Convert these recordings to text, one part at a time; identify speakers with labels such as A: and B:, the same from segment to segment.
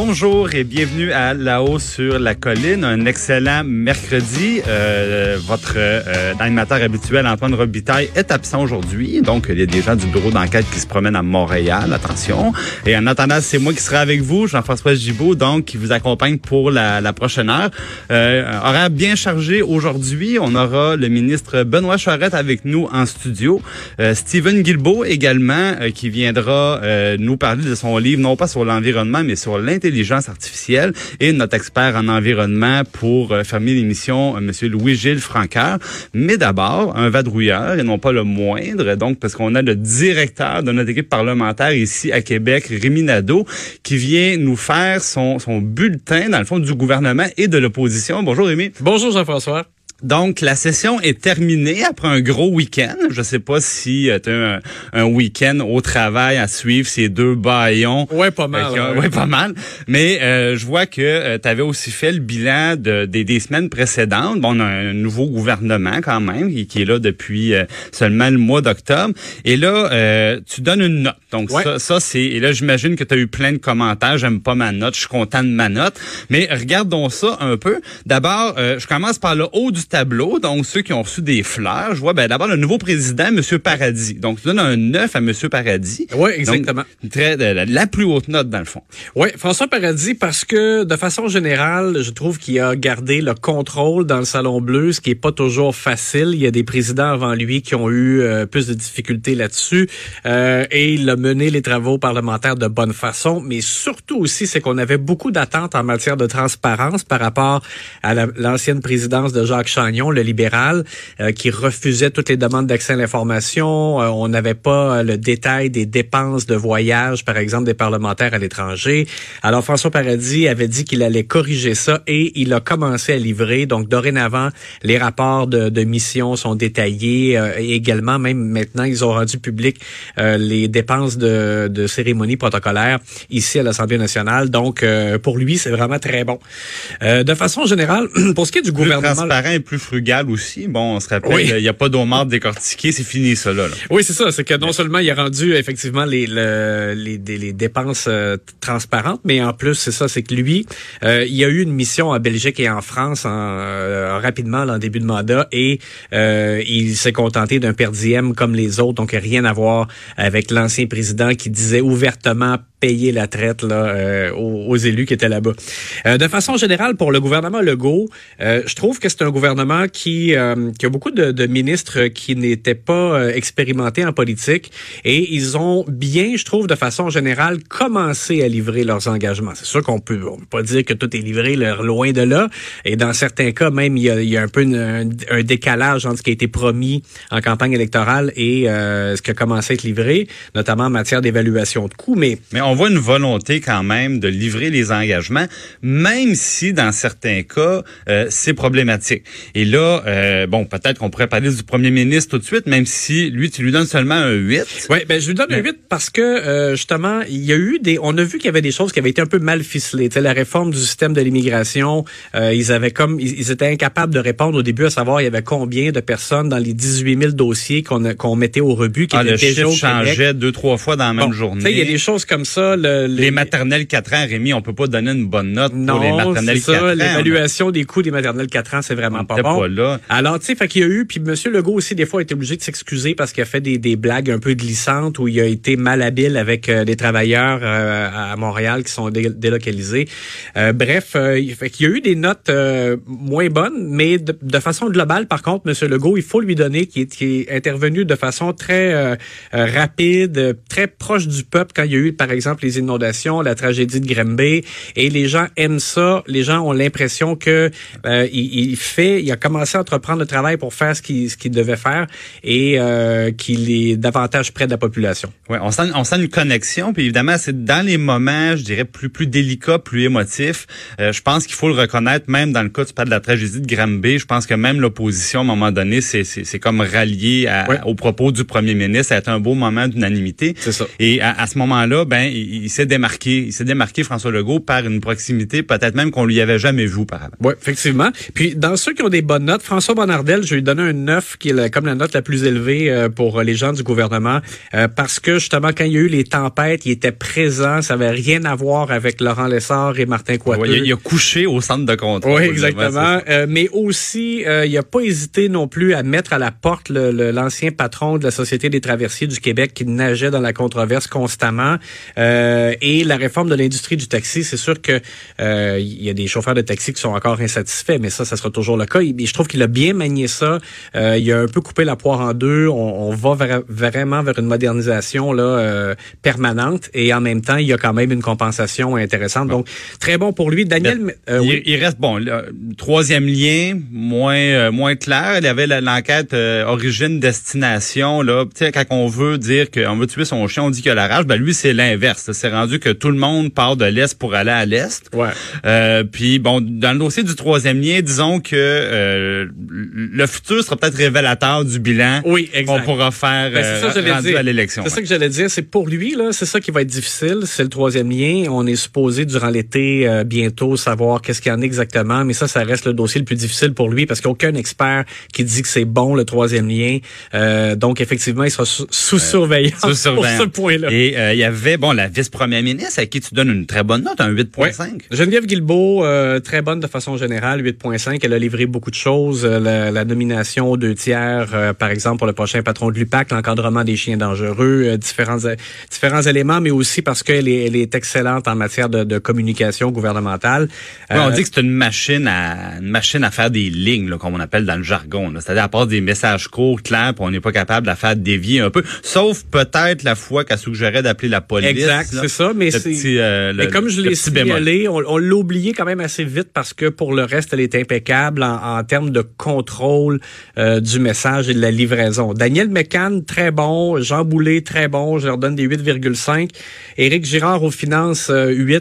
A: Bonjour et bienvenue à La-haut sur la colline. Un excellent mercredi. Euh, votre euh, animateur habituel, Antoine Robitaille, est absent aujourd'hui. Donc, il y a des gens du bureau d'enquête qui se promènent à Montréal. Attention. Et en attendant, c'est moi qui serai avec vous, Jean-François Gibault, donc, qui vous accompagne pour la, la prochaine heure. Euh, horaire bien chargé aujourd'hui. On aura le ministre Benoît Charette avec nous en studio. Euh, Stephen Guilbeault également, euh, qui viendra euh, nous parler de son livre, non pas sur l'environnement, mais sur l'intelligence intelligence artificielle et notre expert en environnement pour euh, fermer l'émission, euh, Monsieur Louis-Gilles Francaire. Mais d'abord, un vadrouilleur, et non pas le moindre, donc parce qu'on a le directeur de notre équipe parlementaire ici à Québec, Rémi Nadeau, qui vient nous faire son, son bulletin, dans le fond, du gouvernement et de l'opposition. Bonjour Rémi.
B: Bonjour Jean-François.
A: Donc, la session est terminée après un gros week-end. Je sais pas si euh, tu as un, week-end au travail à suivre ces deux baillons.
B: Ouais, pas mal.
A: Euh, ouais. pas mal. Mais euh, je vois que tu avais aussi fait le bilan de, des, semaines précédentes. Bon, on a un nouveau gouvernement quand même qui, est là depuis seulement le mois d'octobre. Et là, tu donnes une note. Donc ça, ça c'est... Et là, j'imagine que tu as eu plein de commentaires. J'aime pas ma note. Je suis content de ma note. Mais regardons ça un peu. D'abord, je commence par le haut du tableau, donc ceux qui ont reçu des fleurs, je vois ben, d'abord le nouveau président, M. Paradis. Donc, tu donnes un 9 à M. Paradis.
B: Oui, exactement.
A: très, la, plus haute note, dans le fond.
B: Oui, François Paradis, parce que de façon générale, je trouve qu'il a gardé le contrôle dans le Salon Bleu, ce qui est pas toujours facile. Il y a des présidents avant lui qui ont eu euh, plus de difficultés là-dessus. Euh, et il a mené les travaux parlementaires de bonne façon, mais surtout aussi, c'est qu'on avait beaucoup d'attentes en matière de transparence par rapport à l'ancienne présidence de Jacques Chagnon, le libéral, euh, qui refusait toutes les demandes d'accès à l'information. Euh, on n'avait pas euh, le détail des dépenses de voyage, par exemple, des parlementaires à l'étranger. Alors, François Paradis avait dit qu'il allait corriger ça et il a commencé à livrer. Donc, dorénavant, les rapports de, de mission sont détaillés. et également, même maintenant, ils ont rendu public les dépenses de, de cérémonies protocolaires ici à l'Assemblée nationale. Donc, pour lui, c'est vraiment très bon. de façon générale, pour ce qui est du gouvernement
A: plus frugal aussi. Bon, on se rappelle, il n'y a pas d'homard décortiqué, c'est fini ça là.
B: Oui, c'est ça. C'est que non seulement il a rendu effectivement les les, les, dépenses euh, transparentes, mais en plus c'est ça, c'est que lui, euh, il a eu une mission en Belgique et en France en, euh, rapidement en début de mandat et il s'est contenté d'un per diem comme les autres, donc rien à voir avec l'ancien président qui disait ouvertement payer la traite là, aux, élus qui étaient là-bas. de façon générale, pour le gouvernement Legault, je trouve que c'est un gouvernement qui, euh, qui a beaucoup de, ministres qui n'étaient pas euh, expérimentés en politique et ils ont bien, je trouve, de façon générale, commencé à livrer leurs engagements. C'est sûr qu'on peut, peut pas dire que tout est livré loin de là. Et dans certains cas, même, il y a, un peu un, décalage entre ce qui a été promis en campagne électorale et euh, ce qui a commencé à être livré, notamment en matière d'évaluation de coûts. Mais,
A: voit une volonté quand même de livrer les engagements, même si dans certains cas, c'est problématique. Et là, euh, bon, peut-être qu'on pourrait parler du premier ministre tout de suite, même si lui, tu lui donnes seulement un 8.
B: Oui, ben je lui donne un 8 parce que euh, justement, il y a eu des. On a vu qu'il y avait des choses qui avaient été un peu mal ficelées. Tu sais, la réforme du système de l'immigration, euh, ils avaient comme ils, étaient incapables de répondre au début à savoir il y avait combien de personnes dans les 18 000 dossiers qu'on qu'on mettait au rebut qui
A: ah, étaient le chiffre changeait deux trois fois dans la même journée.
B: Il y a des choses comme ça. Le,
A: les... maternelles 4 ans, Rémi, on peut pas donner une bonne note pour les maternelles 4 ans.
B: L'évaluation des coûts des maternelles 4 ans, c'est vraiment pas bon. Alors, tu sais, fait qu'il y a eu, puis M. Legault aussi, des fois, a été obligé de s'excuser parce qu'il a fait des, des, blagues un peu glissantes où il a été malhabile avec euh, des travailleurs euh, à Montréal qui sont délocalisés. Euh, bref, fait qu'il y a eu des notes moins bonnes, mais de, façon globale, par contre, M. Legault, il faut lui donner qu'il est, est, intervenu de façon très rapide, très proche du peuple quand il y a eu, par exemple, les inondations, la tragédie de Grimby, et les gens aiment ça. Les gens ont l'impression que il, il fait, il a commencé à entreprendre le travail pour faire ce qu'il ce qu'il devait faire et euh, qu'il est davantage près de la population.
A: Oui, on sent, on sent une connexion. Puis évidemment, c'est dans les moments, je dirais, plus plus délicats, plus émotifs. Euh, je pense qu'il faut le reconnaître, même dans le cas, tu parles de la tragédie de Granby, je pense que même l'opposition, à un moment donné, c'est c'est comme rallié à, au propos du premier ministre. Ça a été un beau moment d'unanimité.
B: C'est ça.
A: Et à, à ce moment-là, ben il, s'est démarqué. Il s'est démarqué, François Legault, par une proximité peut-être même qu'on lui avait jamais vu par avant.
B: Oui, effectivement. Puis dans ceux qui ont des bonnes notes, François Bonnardel, je lui donné un 9 qui est comme la note la plus élevée euh, pour les gens du gouvernement euh, parce que justement quand il y a eu les tempêtes, il était présent, ça avait rien à voir avec Laurent Lessard et Martin Coiteux.
A: Ouais, il, a couché au centre de contrôle.
B: Oui, exactement. Euh, mais aussi, il n'a pas hésité non plus à mettre à la porte l'ancien patron de la Société des traversiers du Québec qui nageait dans la controverse constamment. Et la réforme de l'industrie du taxi, c'est sûr que il y a des chauffeurs de taxi qui sont encore insatisfaits, mais ça, ça sera toujours le cas. Et je trouve qu'il a bien manié ça. il a un peu coupé la poire en deux. On, on va vraiment vers une modernisation là euh, permanente et en même temps, il y a quand même une compensation intéressante. Donc, très bon pour lui. Daniel,
A: ben, euh, il, reste bon. troisième lien, moins euh, moins clair. Il y avait l'enquête origine destination là. Tu sais, quand on veut dire qu'on veut tuer son chien, on dit qu'il a la rage. Ben lui, c'est l'inverse. C'est rendu que tout le monde part de l'est pour aller à l'est.
B: Ouais.
A: puis bon, dans le dossier du troisième lien, disons que le futur sera peut-être révélateur du bilan
B: oui,
A: qu'on pourra faire ben, ça, rendu à l'élection.
B: C'est ça que j'allais dire. C'est pour lui, là, c'est ça qui va être difficile. C'est le troisième lien. On est supposé, durant l'été, euh, bientôt, savoir qu'est-ce qu'il y en a exactement. Mais ça, ça reste le dossier le plus difficile pour lui parce qu'il n'y a aucun expert qui dit que c'est bon, le troisième lien. Euh, donc, effectivement, il sera sous, surveillance pour ce point-là.
A: Et euh, il y avait, bon, la vice-première ministre à qui tu donnes une très bonne note, un 8.5.
B: Geneviève Guilbeault, très bonne de façon générale, 8.5. Elle a livré beaucoup de choses. La, la nomination aux deux tiers, par exemple, pour le prochain patron de l'UPAC, l'encadrement des chiens dangereux, différents différents éléments, mais aussi parce qu'elle est, elle est excellente en matière de, de communication gouvernementale.
A: on euh, dit que c'est une machine à une machine à faire des lignes, comme on appelle dans le jargon. C'est-à-dire à part des messages courts, clairs, puis on n'est pas capable de la faire dévier un peu. Sauf peut-être la fois qu'elle suggérait d'appeler la police.
B: Exact, c'est ça. Mais c'est euh, mais comme je l'ai signalé, on, on l'a oublié quand même assez vite parce que pour le reste, elle est impeccable en, en termes de contrôle euh, du message et de la livraison. Daniel McCann, très bon. Jean Boulet, très bon. Je leur donne des 8,5. Éric Girard aux finances, 8 euh,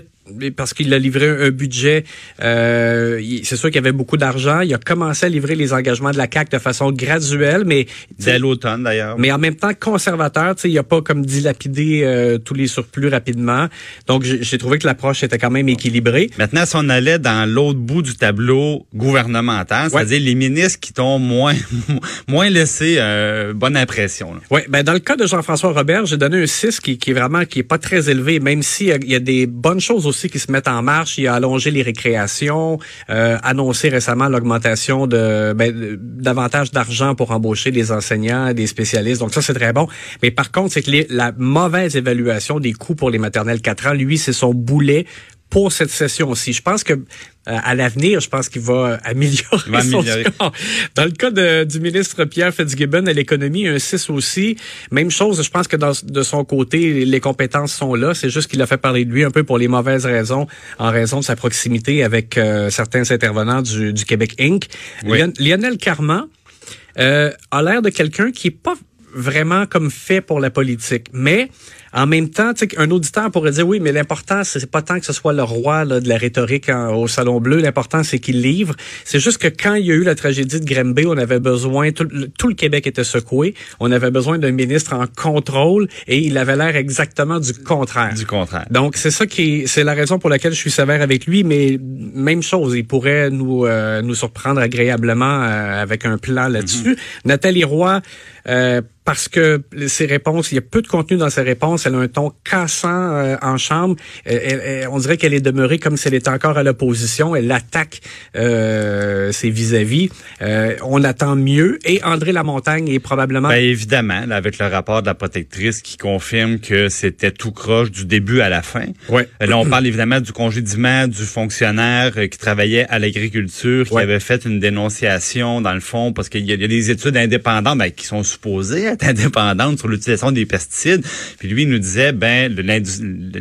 B: parce qu'il a livré un budget, euh, c'est sûr qu'il y avait beaucoup d'argent. Il a commencé à livrer les engagements de la CAC de façon graduelle, mais
A: dès l'automne d'ailleurs.
B: Mais en même temps conservateur, il n'a pas comme dilapidé euh, tous les surplus rapidement. Donc j'ai trouvé que l'approche était quand même équilibrée.
A: Maintenant, si on allait dans l'autre bout du tableau gouvernemental, c'est-à-dire les ministres qui t'ont moins moins laissé euh, bonne impression.
B: Oui, ben dans le cas de Jean-François Robert, j'ai donné un 6 qui, qui est vraiment qui est pas très élevé, même s'il y, y, a des bonnes choses aussi qui se mettent en marche. Il a allongé les récréations, euh, annoncé récemment l'augmentation de ben, davantage d'argent pour embaucher des enseignants, des spécialistes. Donc ça, c'est très bon. Mais par contre, c'est que la mauvaise évaluation des coûts pour les maternelles 4 ans, lui, c'est son boulet pour cette session aussi. Je pense que euh, à l'avenir, je pense qu'il va améliorer, son score. Dans le cas de, du ministre Pierre Fitzgibbon à l'économie, un 6 aussi. Même chose, je pense que dans, de son côté, les compétences sont là. C'est juste qu'il a fait parler de lui un peu pour les mauvaises raisons, en raison de sa proximité avec euh, certains intervenants du, du Québec Inc. Lionel Carman euh, a l'air de quelqu'un qui est pas vraiment comme fait pour la politique, mais en même temps, un auditeur pourrait dire oui, mais l'important, c'est pas tant que ce soit le roi là, de la rhétorique au Salon Bleu. L'important, c'est qu'il livre. C'est juste que quand il y a eu la tragédie de Grimby, on avait besoin, tout, le Québec était secoué. On avait besoin d'un ministre en contrôle et il avait l'air exactement du contraire.
A: Du contraire.
B: Donc, c'est ça qui, c'est la raison pour laquelle je suis sévère avec lui. Mais même chose, il pourrait nous euh, nous surprendre agréablement euh, avec un plan là-dessus. Mm-hmm. Nathalie Roy. Euh, parce que ses réponses, il y a peu de contenu dans ses réponses. Elle a un ton cassant euh, en chambre. on dirait qu'elle est demeurée comme si elle était encore à l'opposition. Elle attaque euh, ses vis-à-vis. Euh, on attend mieux. Et André Lamontagne est probablement...
A: Ben, évidemment, avec le rapport de la protectrice qui confirme que c'était tout croche du début à la fin.
B: Ouais.
A: Là, on parle évidemment du congédiement du fonctionnaire qui travaillait à l'agriculture, qui avait fait une dénonciation, dans le fond, parce qu'il y, a des études indépendantes ben, qui sont supposées indépendante sur l'utilisation des pesticides. Puis lui, il nous disait, ben,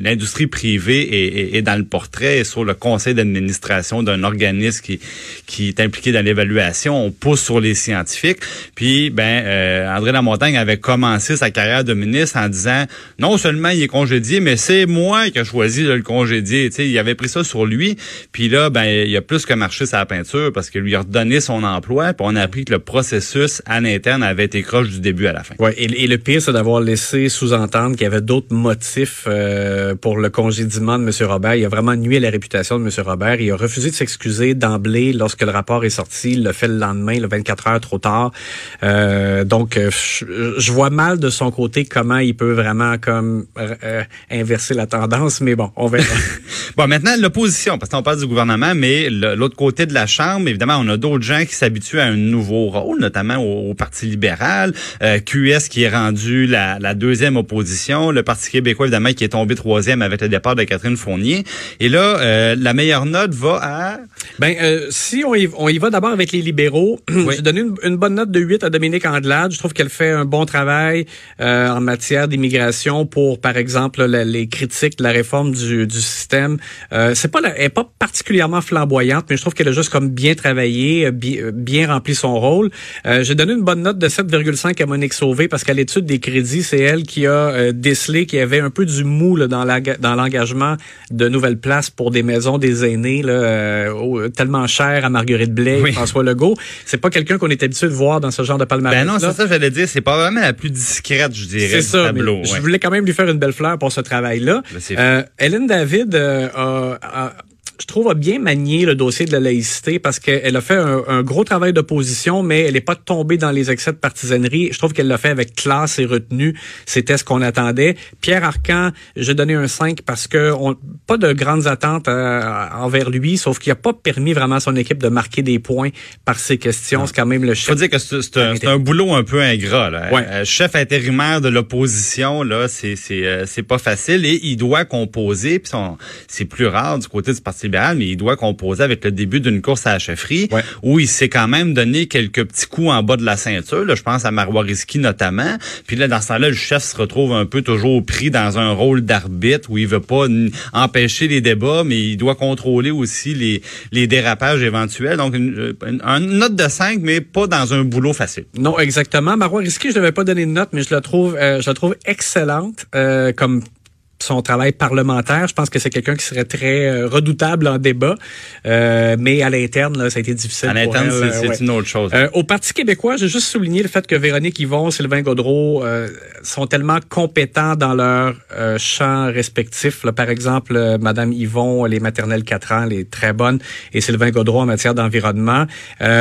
A: l'industrie privée est, dans le portrait sur le conseil d'administration d'un organisme qui, qui est impliqué dans l'évaluation. On pousse sur les scientifiques. Puis, ben, euh, André Lamontagne avait commencé sa carrière de ministre en disant, non seulement il est congédié, mais c'est moi qui ai choisi de le congédier. Tu sais, il avait pris ça sur lui. Puis là, ben, il a plus que marché sa peinture parce qu'il lui a redonné son emploi. Puis on a appris que le processus à l'interne avait été croche du début à la fin.
B: Ouais, et, le pire, c'est d'avoir laissé sous-entendre qu'il avait avait d'autres motifs euh, pour le congédiement de M. Robert. Il a vraiment nuit à la réputation de M. Robert. Il a refusé de s'excuser d'emblée lorsque le rapport est sorti. Il l'a fait le lendemain, le 24 heures trop tard. Euh, donc, je, vois mal de son côté comment il peut vraiment comme inverser la tendance, mais bon, on verra.
A: bon, maintenant, l'opposition, parce qu'on parle du gouvernement, mais l'autre côté de la Chambre, évidemment, on a d'autres gens qui s'habituent à un nouveau rôle, notamment au, Parti libéral, QS qui est rendu la, la deuxième opposition, le Parti québécois, évidemment, qui est tombé troisième avec le départ de Catherine Fournier. Et là, euh, la meilleure note va à...
B: Ben, euh, si on y, on y va d'abord avec les libéraux, j'ai donné une, bonne note de 8 à Dominique Andelade. Je trouve qu'elle fait un bon travail euh, en matière d'immigration pour, par exemple, les critiques de la réforme du, du système. c'est pas, elle est pas particulièrement flamboyante, mais je trouve qu'elle a juste comme bien travaillé, bien, bien rempli son rôle. j'ai donné une bonne note de 7,5 à Monique Sauvé parce qu'à l'étude des crédits, c'est elle qui a décelé qu'il y avait un peu du mou là, dans l'engagement de nouvelles places pour des maisons des aînés là, euh, tellement chères à Marguerite Blais et François Legault. C'est pas quelqu'un qu'on est habitué de voir dans ce genre de palmarès.
A: Ben non, c'est ça j'allais dire. C'est pas vraiment la plus discrète, je dirais,
B: C'est ça, tableau. Je voulais quand même lui faire une belle fleur pour ce travail-là. Ben, euh, Hélène David euh, a je trouve, a bien manié le dossier de la laïcité parce qu'elle a fait un, gros travail d'opposition, mais elle n'est pas tombée dans les excès de partisanerie. Je trouve qu'elle l'a fait avec classe et retenue. C'était ce qu'on attendait. Pierre Arcan, j'ai donné un 5 parce que on, pas de grandes attentes euh, envers lui, sauf qu'il n'a pas permis vraiment à son équipe de marquer des points par ses questions. C'est quand même le chef.
A: Faut dire que c'est un, un, boulot un peu ingrat. Là. Ouais. Euh, chef intérimaire de l'opposition, là, c'est c'est euh, c'est pas facile et il doit composer. Puis c'est plus rare du côté du parti mais il doit composer avec le début d'une course à la chefferie où il s'est quand même donné quelques petits coups en bas de la ceinture. Là, je pense à Marois-Risky notamment. Puis là, dans ce temps-là, le chef se retrouve un peu toujours pris dans un rôle d'arbitre où il veut pas empêcher les débats, mais il doit contrôler aussi les, les dérapages éventuels. Donc, une, note de 5, mais pas dans un boulot facile.
B: Non, exactement. Marois Risky, je ne l'avais pas donné de note, mais je la trouve, euh, je la trouve excellente euh, comme son travail parlementaire. Je pense que c'est quelqu'un qui serait très euh, redoutable en débat, euh, mais à l'interne, là, ça a été difficile. À
A: l'interne, c'est euh, une autre chose.
B: au Parti québécois, j'ai juste souligné le fait que Véronique Yvon, Sylvain Gaudreau sont tellement compétents dans leur champ respectif. Là, par exemple, Madame Yvon, les maternelles 4 ans, les très bonnes, et Sylvain Gaudreau en matière d'environnement.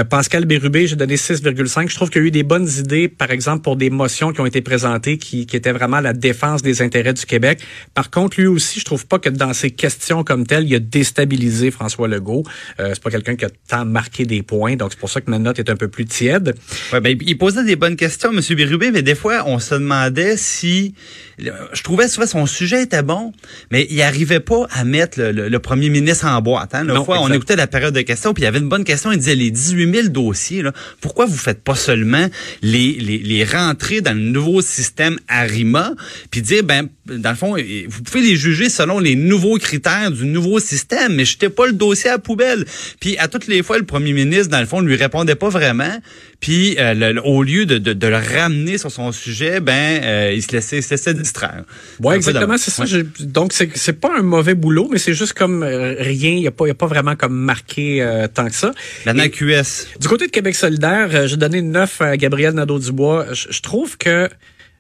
B: Pascal Bérubé, j'ai donné 6,5. Je trouve qu'il y a eu des bonnes idées, par exemple, pour des motions qui ont été présentées qui, qui étaient vraiment la défense des intérêts du Québec. Par contre, lui aussi, je trouve pas que dans ses questions comme telles, il a déstabilisé François Legault. Euh, c'est pas quelqu'un qui a tant marqué des points, donc c'est pour ça que ma note est un peu plus tiède.
A: Ouais, ben, il posait des bonnes questions, M. Birubé, mais des fois, on se demandait si... Je trouvais souvent son sujet était bon, mais il arrivait pas à mettre le, premier ministre en boîte. Hein. Une fois, on écoutait la période de questions, puis il y avait une bonne question, il disait les 18 000 dossiers, là, pourquoi vous faites pas seulement les, les, les rentrer dans le nouveau système ARIMA, puis dire, ben, dans le fond, vous pouvez les juger selon les nouveaux critères du nouveau système, mais jetez pas le dossier à la poubelle. Puis à toutes les fois, le premier ministre, dans le fond, lui répondait pas vraiment. Puis euh, au lieu de, de, le ramener sur son sujet, ben euh, il se laissait, se laissait distraire.
B: Ouais, exactement, c'est ça. Donc c'est c'est pas un mauvais boulot, mais c'est juste comme euh, rien. Il y a pas y a pas vraiment comme marqué tant que ça.
A: La QS.
B: Du côté de Québec solidaire, j'ai donné 9 à Gabriel Nadeau-Dubois. Je trouve que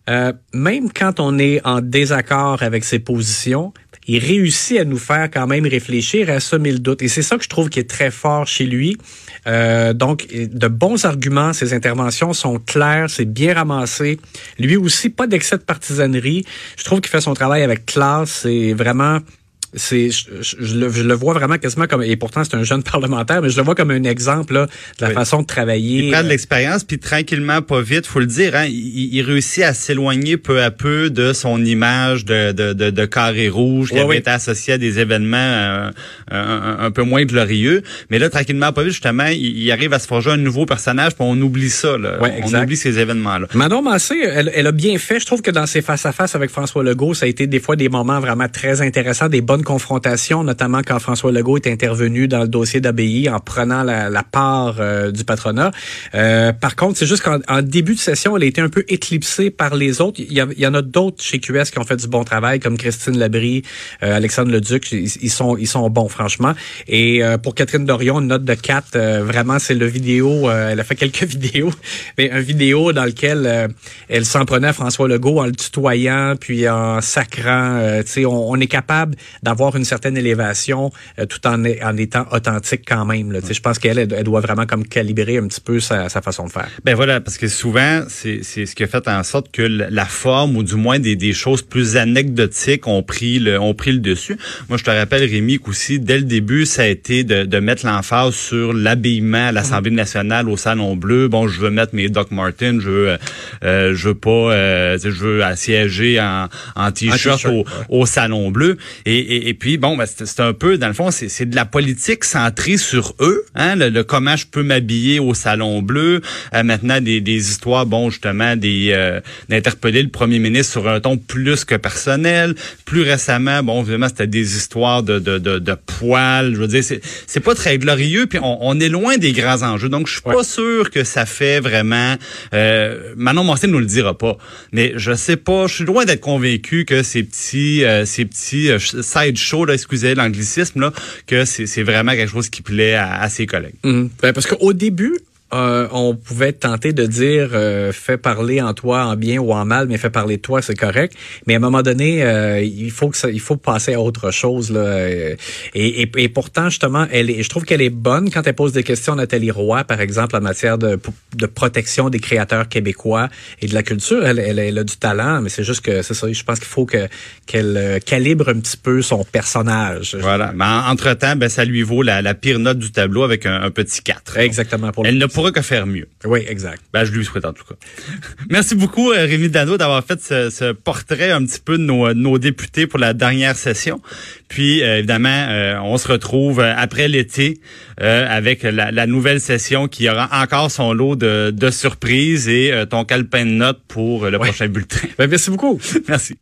B: euh, même quand on est en désaccord avec ses positions, il réussit à nous faire quand même réfléchir, à semer le doute. Et c'est ça que je trouve qui est très fort chez lui. Euh, donc, de bons arguments, ses interventions sont claires, c'est bien ramassé. Lui aussi, pas d'excès de partisanerie. Je trouve qu'il fait son travail avec classe. C'est vraiment c'est je, le, vois vraiment quasiment comme et pourtant c'est un jeune parlementaire mais je le vois comme un exemple là, de la façon de travailler
A: il prend de euh, l'expérience puis tranquillement pas vite faut le dire hein, il, réussit à s'éloigner peu à peu de son image de de, de, de carré rouge qui avait été associé à des événements euh, un, peu moins glorieux. Mais là tranquillement pas vite justement il, arrive à se forger un nouveau personnage puis on oublie ça là. on oublie ces événements là
B: Manon Massé elle, elle a bien fait. Je trouve que dans ses face à face avec François Legault ça a été des fois des moments vraiment très intéressants des bonnes confrontation, notamment quand François Legault est intervenu dans le dossier d'ABI en prenant la, part du patronat. par contre, c'est juste qu'en début de session, elle a été un peu éclipsée par les autres. Il y, en a d'autres chez QS qui ont fait du bon travail, comme Christine Labrie, Alexandre Leduc. Ils, ils, sont, ils sont bons, franchement. Et pour Catherine Dorion, une note de 4, vraiment, c'est le vidéo. elle a fait quelques vidéos, mais un vidéo dans lequel elle s'en prenait à François Legault en le tutoyant, puis en sacrant. Euh, on, on, est capable d'avoir une certaine élévation euh, tout en, en étant authentique quand même. Là. Je pense qu'elle elle doit vraiment comme calibrer un petit peu sa, sa façon de faire.
A: Ben voilà, parce que souvent, c'est ce qui a fait en sorte que la forme, ou du moins des, des choses plus anecdotiques, ont pris le, ont pris le dessus. Moi, je te rappelle, Rémi, qu'aussi, dès le début, ça a été de, de mettre l'emphase sur l'habillement à l'Assemblée mm-hmm. nationale au Salon Bleu. Bon, je veux mettre mes Doc Martens, je veux, euh, je veux pas, euh, je veux assiéger en, en t-shirt au, au, Salon Bleu. Et, et, et puis, bon, ben, c'est un peu, dans le fond, c'est de la politique centrée sur eux, hein, le, comment je peux m'habiller au Salon Bleu. Euh, maintenant, des, des histoires, bon, justement, des euh, d'interpeller le premier ministre sur un ton plus que personnel. Plus récemment, bon, évidemment, c'était des histoires de, de, de, de poils. Je veux dire, c'est pas très glorieux, puis on, on, est loin des grands enjeux. Donc, je suis pas sûr que ça fait vraiment... Euh, Manon Massé nous le dira pas, mais je sais pas, je suis loin d'être convaincu que ces petits, euh, ces petits euh, side shows, excusez l'anglicisme, là, que c'est vraiment quelque chose qui plaît à, ses collègues.
B: Ben, parce qu'au début, euh, on pouvait tenter de dire euh, fais parler en toi en bien ou en mal, mais fais parler de toi, c'est correct. Mais à un moment donné, euh, il faut que ça, il faut passer à autre chose là. Et, et, et, pourtant, justement, elle est, je trouve qu'elle est bonne quand elle pose des questions à Nathalie Roy, par exemple, en matière de, de protection des créateurs québécois et de la culture. Elle, elle, a du talent, mais c'est juste que c'est ça. Je pense qu'il faut que qu'elle calibre un petit peu son personnage.
A: Voilà. Mais entre temps, ben ça lui vaut la, la pire note du tableau avec un, un petit 4.
B: Exactement.
A: Pour elle pourra que faire mieux.
B: Oui, exact.
A: Ben, je lui souhaite en tout cas. Merci beaucoup, euh, Rémi Dano, d'avoir fait ce, ce, portrait un petit peu de nos, nos, députés pour la dernière session. Puis, euh, évidemment, euh, on se retrouve après l'été avec la, la, nouvelle session qui aura encore son lot de, de surprises et ton calepin de notes pour le prochain bulletin.
B: Ben, merci beaucoup.
A: merci.